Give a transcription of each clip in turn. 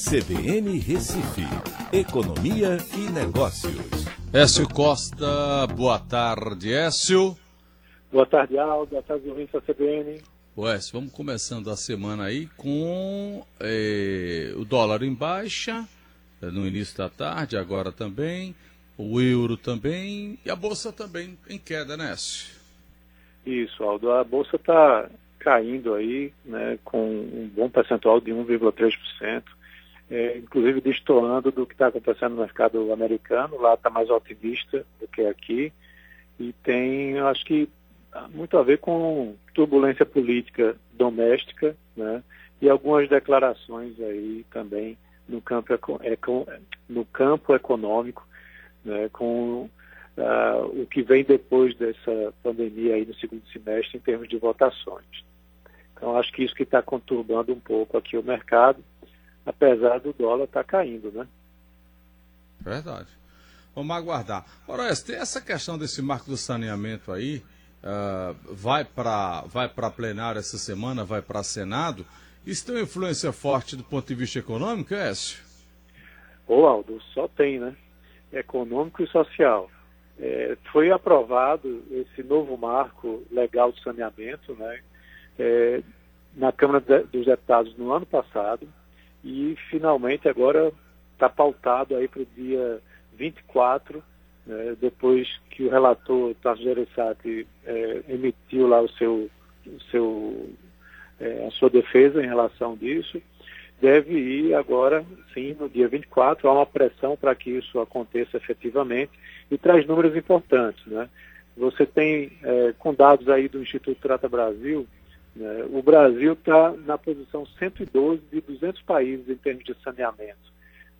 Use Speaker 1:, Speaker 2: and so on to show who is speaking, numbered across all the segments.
Speaker 1: CBN Recife, Economia e Negócios.
Speaker 2: Écio Costa, boa tarde, Écio.
Speaker 3: Boa tarde, Aldo. Boa tarde, ouvintes da CBN.
Speaker 2: Écio, vamos começando a semana aí com eh, o dólar em baixa, eh, no início da tarde, agora também, o euro também e a bolsa também em queda, né, Écio?
Speaker 3: Isso, Aldo. A bolsa está caindo aí, né, com um bom percentual de 1,3%, é, inclusive destoando do que está acontecendo no mercado americano. Lá está mais otimista do que aqui e tem, acho que, muito a ver com turbulência política doméstica, né, e algumas declarações aí também no campo, no campo econômico, né, com uh, o que vem depois dessa pandemia aí no segundo semestre em termos de votações. Então, acho que isso que está conturbando um pouco aqui o mercado, apesar do dólar estar tá caindo, né?
Speaker 2: Verdade. Vamos aguardar. Ora, tem essa questão desse marco do saneamento aí, uh, vai para vai para plenário essa semana, vai para Senado. Isso tem uma influência forte do ponto de vista econômico, Écio?
Speaker 3: Ô, Aldo, só tem, né? Econômico e social. É, foi aprovado esse novo marco legal de saneamento, né? é, na Câmara dos Deputados no ano passado e finalmente agora está pautado aí para o dia 24, né, depois que o relator Tasso Gereissati é, emitiu lá o seu, o seu, é, a sua defesa em relação disso, deve ir agora, sim, no dia 24, há uma pressão para que isso aconteça efetivamente e traz números importantes, né? Você tem, é, com dados aí do Instituto Trata Brasil, né? O Brasil está na posição 112 de 200 países em termos de saneamento.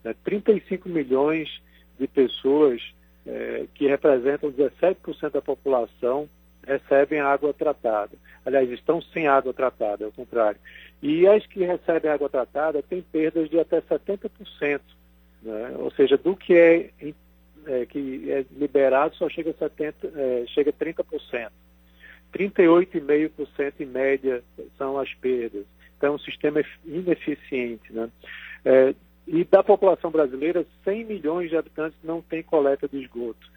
Speaker 3: Né? 35 milhões de pessoas, é, que representam 17% da população, recebem água tratada. Aliás, estão sem água tratada, ao contrário. E as que recebem água tratada têm perdas de até 70%. Né? Ou seja, do que é, é, que é liberado só chega a, 70, é, chega a 30%. 38,5% em média são as perdas. Então, é um sistema ineficiente. Né? É, e da população brasileira, 100 milhões de habitantes não têm coleta de esgoto.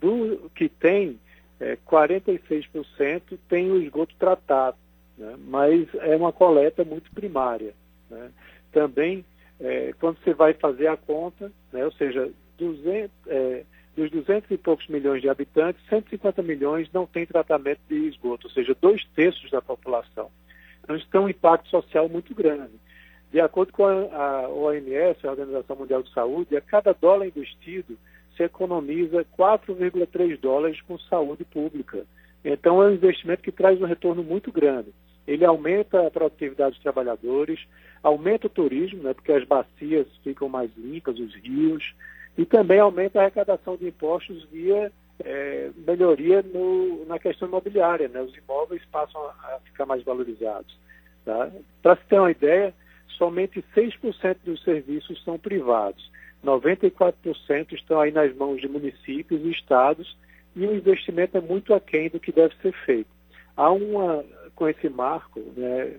Speaker 3: Do que tem, é, 46% tem o esgoto tratado, né? mas é uma coleta muito primária. Né? Também, é, quando você vai fazer a conta, né? ou seja, 200, é, dos 200 e poucos milhões de habitantes, 150 milhões não têm tratamento de esgoto, ou seja, dois terços da população. Então, isso tem um impacto social muito grande. De acordo com a, OMS, a Organização Mundial de Saúde, a cada dólar investido se economiza 4,3 dólares com saúde pública. Então, é um investimento que traz um retorno muito grande. Ele aumenta a produtividade dos trabalhadores, aumenta o turismo, né, porque as bacias ficam mais limpas, os rios, e também aumenta a arrecadação de impostos via é, melhoria no, na questão imobiliária, né? os imóveis passam a, ficar mais valorizados. Tá? Para se ter uma ideia, somente 6% dos serviços são privados, 94% estão aí nas mãos de municípios e estados e o investimento é muito aquém do que deve ser feito. Há uma, com esse marco né,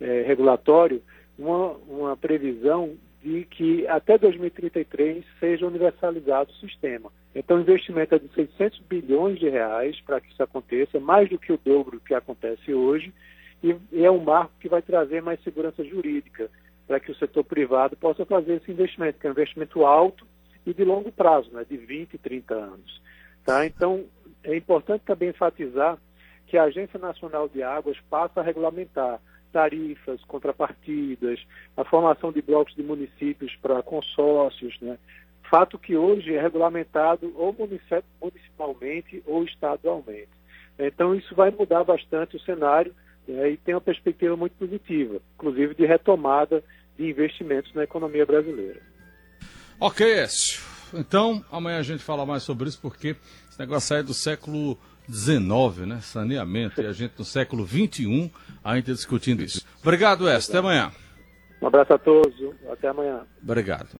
Speaker 3: é, regulatório, uma, uma previsão de que até 2033 seja universalizado o sistema. Então, o investimento é de 600 bilhões de reais para que isso aconteça, mais do que o dobro que acontece hoje, e, e é um marco que vai trazer mais segurança jurídica para que o setor privado possa fazer esse investimento, que é um investimento alto e de longo prazo, né, de 20, 30 anos. Tá? Então, é importante também enfatizar que a Agência Nacional de Águas passa a regulamentar tarifas, contrapartidas, a formação de blocos de municípios para consórcios, né? fato que hoje é regulamentado ou municipalmente ou estadualmente. Então isso vai mudar bastante o cenário né? e tem uma perspectiva muito positiva, inclusive de retomada de investimentos na economia brasileira.
Speaker 2: Ok, Écio. Então, amanhã a gente fala mais sobre isso, porque esse negócio aí é do século 19, né? Saneamento. E a gente no século 21 ainda discutindo isso. Obrigado, Wes. Até amanhã.
Speaker 3: Um abraço a todos. Até amanhã.
Speaker 2: Obrigado.